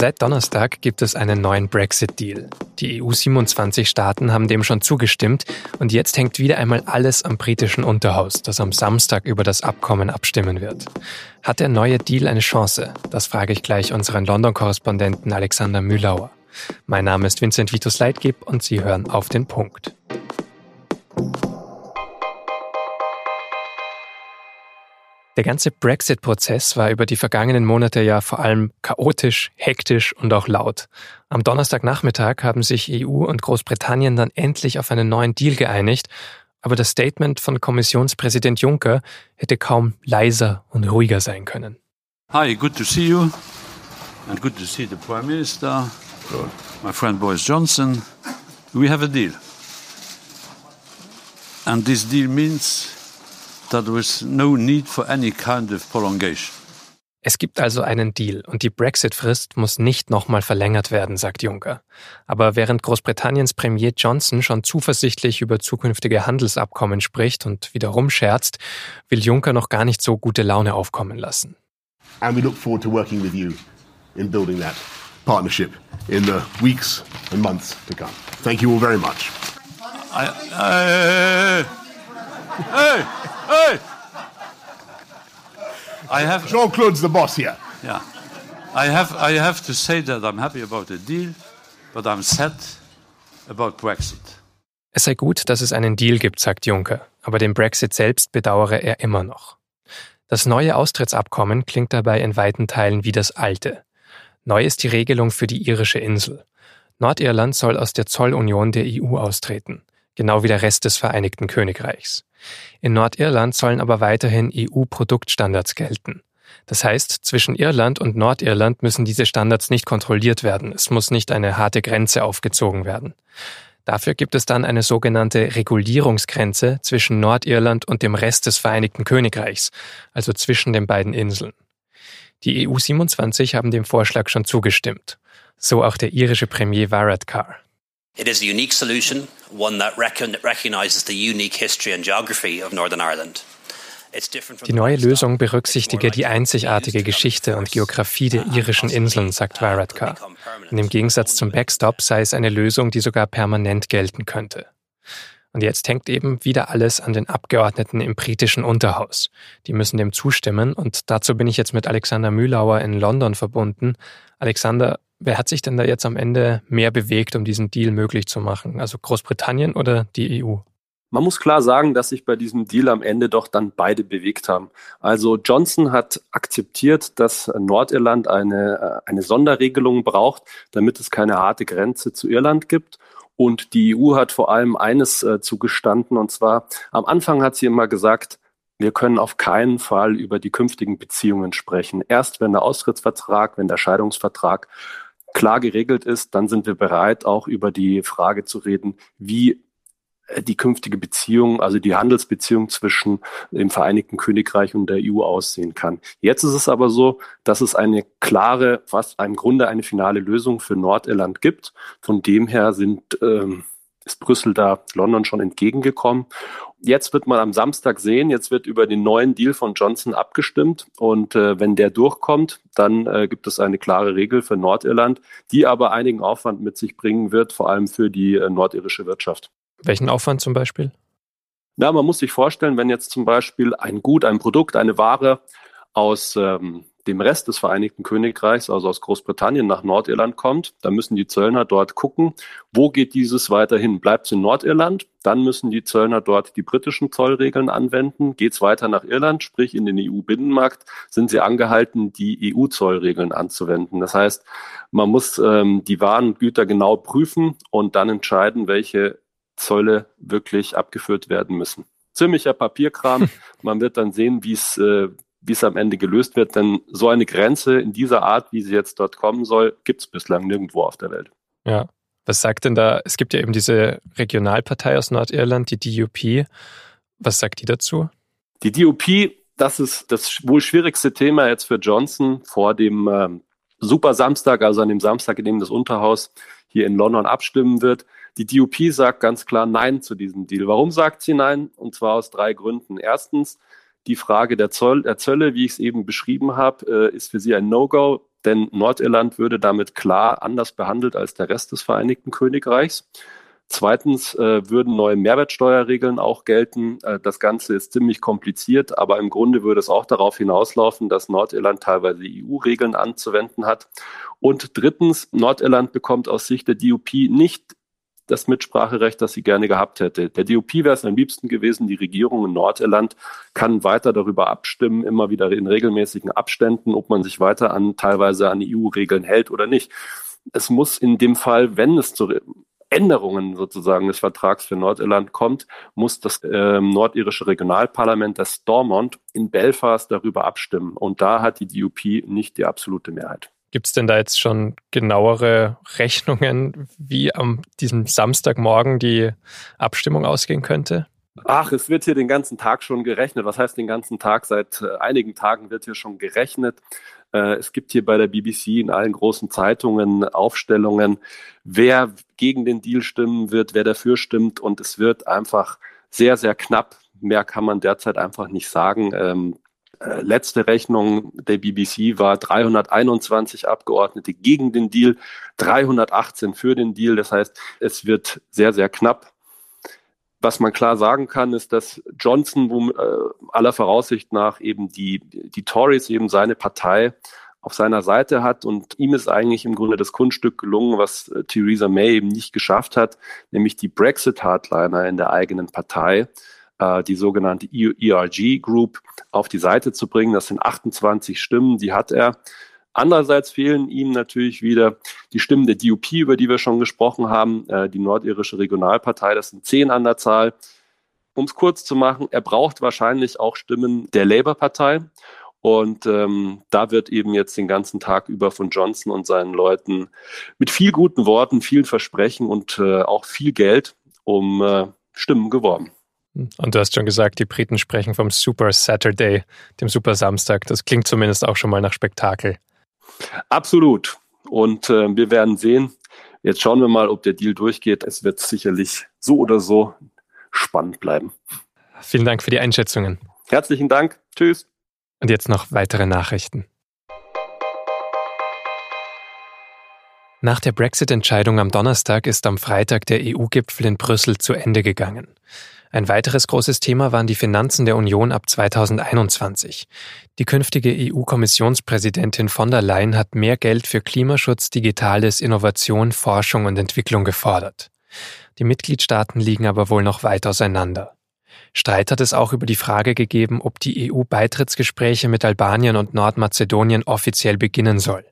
Seit Donnerstag gibt es einen neuen Brexit-Deal. Die EU-27-Staaten haben dem schon zugestimmt und jetzt hängt wieder einmal alles am britischen Unterhaus, das am Samstag über das Abkommen abstimmen wird. Hat der neue Deal eine Chance? Das frage ich gleich unseren London-Korrespondenten Alexander Mühlauer. Mein Name ist Vincent Vitus Leitgeb und Sie hören auf den Punkt. Der ganze Brexit-Prozess war über die vergangenen Monate ja vor allem chaotisch, hektisch und auch laut. Am Donnerstagnachmittag haben sich EU und Großbritannien dann endlich auf einen neuen Deal geeinigt, aber das Statement von Kommissionspräsident Juncker hätte kaum leiser und ruhiger sein können. Hi, good to see you and good to see the Prime Minister, my friend Boris Johnson. We have a deal. And this deal means that there was no need for any kind of prolongation. Es gibt also einen Deal und die Brexit-Frist muss nicht nochmal verlängert werden, sagt Juncker. Aber während Großbritanniens Premier Johnson schon zuversichtlich über zukünftige Handelsabkommen spricht und wiederum scherzt, will Juncker noch gar nicht so gute Laune aufkommen lassen. And we look forward to working with you in building that partnership in the weeks and months to come. Thank you all very much. I, I, hey, hey! I have Jean-Claude's the boss here. Yeah. I have, I have to say that I'm happy about the deal, but I'm sad about Brexit. Es sei gut, dass es einen Deal gibt, sagt Juncker, aber den Brexit selbst bedauere er immer noch. Das neue Austrittsabkommen klingt dabei in weiten Teilen wie das alte. Neu ist die Regelung für die irische Insel. Nordirland soll aus der Zollunion der EU austreten, genau wie der Rest des Vereinigten Königreichs. In Nordirland sollen aber weiterhin EU-Produktstandards gelten. Das heißt, zwischen Irland und Nordirland müssen diese Standards nicht kontrolliert werden. Es muss nicht eine harte Grenze aufgezogen werden. Dafür gibt es dann eine sogenannte Regulierungsgrenze zwischen Nordirland und dem Rest des Vereinigten Königreichs, also zwischen den beiden Inseln. Die EU 27 haben dem Vorschlag schon zugestimmt. So auch der irische Premier Varadkar. It is a unique solution, one that recognises the unique history and geography of Northern Ireland. Die neue Lösung berücksichtige die einzigartige Geschichte und Geografie der irischen Inseln, sagt Varadkar. Und im Gegensatz zum Backstop sei es eine Lösung, die sogar permanent gelten könnte. Und jetzt hängt eben wieder alles an den Abgeordneten im britischen Unterhaus. Die müssen dem zustimmen und dazu bin ich jetzt mit Alexander Mühlauer in London verbunden. Alexander, Wer hat sich denn da jetzt am Ende mehr bewegt, um diesen Deal möglich zu machen? Also Großbritannien oder die EU? Man muss klar sagen, dass sich bei diesem Deal am Ende doch dann beide bewegt haben. Also Johnson hat akzeptiert, dass Nordirland eine, äh, eine Sonderregelung braucht, damit es keine harte Grenze zu Irland gibt. Und die EU hat vor allem eines äh, zugestanden, und zwar am Anfang hat sie immer gesagt, wir können auf keinen Fall über die künftigen Beziehungen sprechen. Erst wenn der Austrittsvertrag, wenn der Scheidungsvertrag klar geregelt ist, dann sind wir bereit, auch über die Frage zu reden, wie äh, die künftige Beziehung, also die Handelsbeziehung zwischen dem Vereinigten Königreich und der EU aussehen kann. Jetzt ist es aber so, dass es eine klare, fast im Grunde eine finale Lösung für Nordirland gibt. Von dem her sind ähm, ist Brüssel da London schon entgegengekommen. Jetzt wird man am Samstag sehen, jetzt wird über den neuen Deal von Johnson abgestimmt und äh, wenn der durchkommt, dann äh, gibt es eine klare Regel für Nordirland, die aber einigen Aufwand mit sich bringen wird, vor allem für die äh, nordirische Wirtschaft. Welchen Aufwand zum Beispiel? Ja, man muss sich vorstellen, wenn jetzt zum Beispiel ein Gut, ein Produkt, eine Ware aus ähm, dem Rest des Vereinigten Königreichs, also aus Großbritannien nach Nordirland kommt, dann müssen die Zöllner dort gucken, wo geht dieses weiterhin? Bleibt es in Nordirland? Dann müssen die Zöllner dort die britischen Zollregeln anwenden. Geht es weiter nach Irland, sprich in den EU-Binnenmarkt, sind sie angehalten, die EU-Zollregeln anzuwenden. Das heißt, man muss ähm, die Waren und Güter genau prüfen und dann entscheiden, welche Zölle wirklich abgeführt werden müssen. Ziemlicher Papierkram. Man wird dann sehen, wie es äh, wie es am Ende gelöst wird. Denn so eine Grenze in dieser Art, wie sie jetzt dort kommen soll, gibt es bislang nirgendwo auf der Welt. Ja. Was sagt denn da? Es gibt ja eben diese Regionalpartei aus Nordirland, die DUP. Was sagt die dazu? Die DUP, das ist das wohl schwierigste Thema jetzt für Johnson vor dem ähm, Super Samstag, also an dem Samstag, in dem das Unterhaus hier in London abstimmen wird. Die DUP sagt ganz klar Nein zu diesem Deal. Warum sagt sie Nein? Und zwar aus drei Gründen. Erstens, die Frage der, Zoll, der Zölle, wie ich es eben beschrieben habe, äh, ist für sie ein No-Go. denn Nordirland würde damit klar anders behandelt als der Rest des Vereinigten Königreichs. Zweitens äh, würden neue Mehrwertsteuerregeln auch gelten. Äh, das Ganze ist ziemlich kompliziert, aber im Grunde würde es auch darauf hinauslaufen, dass Nordirland teilweise EU-Regeln anzuwenden hat. Und drittens, Nordirland bekommt aus Sicht der DUP nicht das Mitspracherecht, das sie gerne gehabt hätte. Der DUP wäre es am liebsten gewesen, die Regierung in Nordirland kann weiter darüber abstimmen, immer wieder in regelmäßigen Abständen, ob man sich weiter an teilweise an EU-Regeln hält oder nicht. Es muss in dem Fall, wenn es zu Änderungen sozusagen des Vertrags für Nordirland kommt, muss das äh, nordirische Regionalparlament, das Stormont, in Belfast darüber abstimmen. Und da hat die DUP nicht die absolute Mehrheit. Gibt es denn da jetzt schon genauere Rechnungen, wie am diesem Samstagmorgen die Abstimmung ausgehen könnte? Ach, es wird hier den ganzen Tag schon gerechnet. Was heißt den ganzen Tag? Seit äh, einigen Tagen wird hier schon gerechnet. Äh, es gibt hier bei der BBC in allen großen Zeitungen Aufstellungen, wer gegen den Deal stimmen wird, wer dafür stimmt. Und es wird einfach sehr, sehr knapp. Mehr kann man derzeit einfach nicht sagen. Äh, letzte Rechnung der BBC war 321 Abgeordnete gegen den Deal, 318 für den Deal. Das heißt, es wird sehr, sehr knapp. Was man klar sagen kann, ist, dass Johnson wo, äh, aller Voraussicht nach eben die, die Tories, eben seine Partei, auf seiner Seite hat und ihm ist eigentlich im Grunde das Kunststück gelungen, was äh, Theresa May eben nicht geschafft hat, nämlich die Brexit-Hardliner in der eigenen Partei, äh, die sogenannte ERG Group, auf die Seite zu bringen. Das sind 28 Stimmen, die hat er. Andererseits fehlen ihm natürlich wieder die Stimmen der DUP, über die wir schon gesprochen haben, äh, die nordirische Regionalpartei, das sind zehn an der Zahl. Um es kurz zu machen, er braucht wahrscheinlich auch Stimmen der Labour-Partei. Und ähm, da wird eben jetzt den ganzen Tag über von Johnson und seinen Leuten mit viel guten Worten, vielen Versprechen und äh, auch viel Geld um äh, Stimmen geworben. Und du hast schon gesagt, die Briten sprechen vom Super Saturday, dem Super Samstag. Das klingt zumindest auch schon mal nach Spektakel. Absolut. Und äh, wir werden sehen. Jetzt schauen wir mal, ob der Deal durchgeht. Es wird sicherlich so oder so spannend bleiben. Vielen Dank für die Einschätzungen. Herzlichen Dank. Tschüss. Und jetzt noch weitere Nachrichten. Nach der Brexit-Entscheidung am Donnerstag ist am Freitag der EU-Gipfel in Brüssel zu Ende gegangen. Ein weiteres großes Thema waren die Finanzen der Union ab 2021. Die künftige EU-Kommissionspräsidentin von der Leyen hat mehr Geld für Klimaschutz, Digitales, Innovation, Forschung und Entwicklung gefordert. Die Mitgliedstaaten liegen aber wohl noch weit auseinander. Streit hat es auch über die Frage gegeben, ob die EU-Beitrittsgespräche mit Albanien und Nordmazedonien offiziell beginnen soll.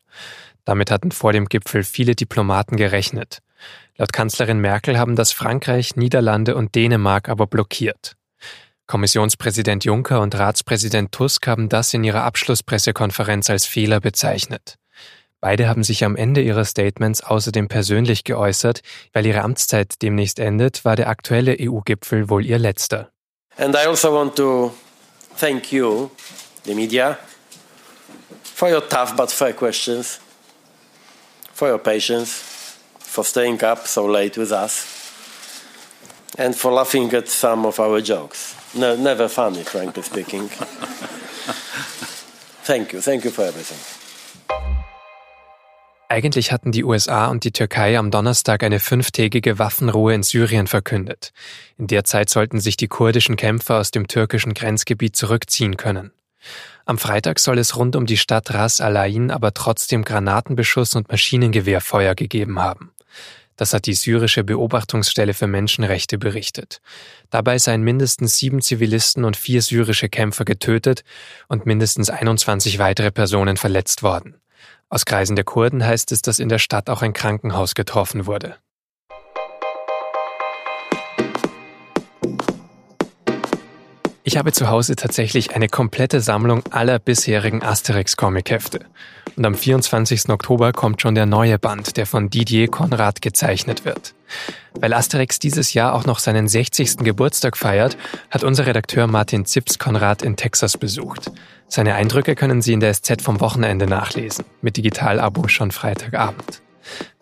Damit hatten vor dem Gipfel viele Diplomaten gerechnet. Laut Kanzlerin Merkel haben das Frankreich, Niederlande und Dänemark aber blockiert. Kommissionspräsident Juncker und Ratspräsident Tusk haben das in ihrer Abschlusspressekonferenz als Fehler bezeichnet. Beide haben sich am Ende ihrer Statements außerdem persönlich geäußert, weil ihre Amtszeit demnächst endet, war der aktuelle EU-Gipfel wohl ihr letzter. And I also want to thank you, the media, for your tough but fair questions, for your patience for staying up so late with us and for laughing at some of our jokes. No, never funny, frankly speaking. thank you, thank you for everything. Eigentlich hatten die USA und die Türkei am Donnerstag eine fünftägige Waffenruhe in Syrien verkündet. In der Zeit sollten sich die kurdischen Kämpfer aus dem türkischen Grenzgebiet zurückziehen können. Am Freitag soll es rund um die Stadt Ras Al Ain aber trotzdem Granatenbeschuss und Maschinengewehrfeuer gegeben haben. Das hat die syrische Beobachtungsstelle für Menschenrechte berichtet. Dabei seien mindestens sieben Zivilisten und vier syrische Kämpfer getötet und mindestens 21 weitere Personen verletzt worden. Aus Kreisen der Kurden heißt es, dass in der Stadt auch ein Krankenhaus getroffen wurde. Ich habe zu Hause tatsächlich eine komplette Sammlung aller bisherigen Asterix-Comic-Hefte. Und am 24. Oktober kommt schon der neue Band, der von Didier Konrad gezeichnet wird. Weil Asterix dieses Jahr auch noch seinen 60. Geburtstag feiert, hat unser Redakteur Martin Zips Konrad in Texas besucht. Seine Eindrücke können Sie in der SZ vom Wochenende nachlesen, mit Digital-Abo schon Freitagabend.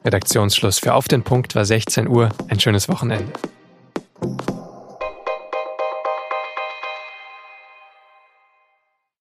Redaktionsschluss für Auf den Punkt war 16 Uhr. Ein schönes Wochenende.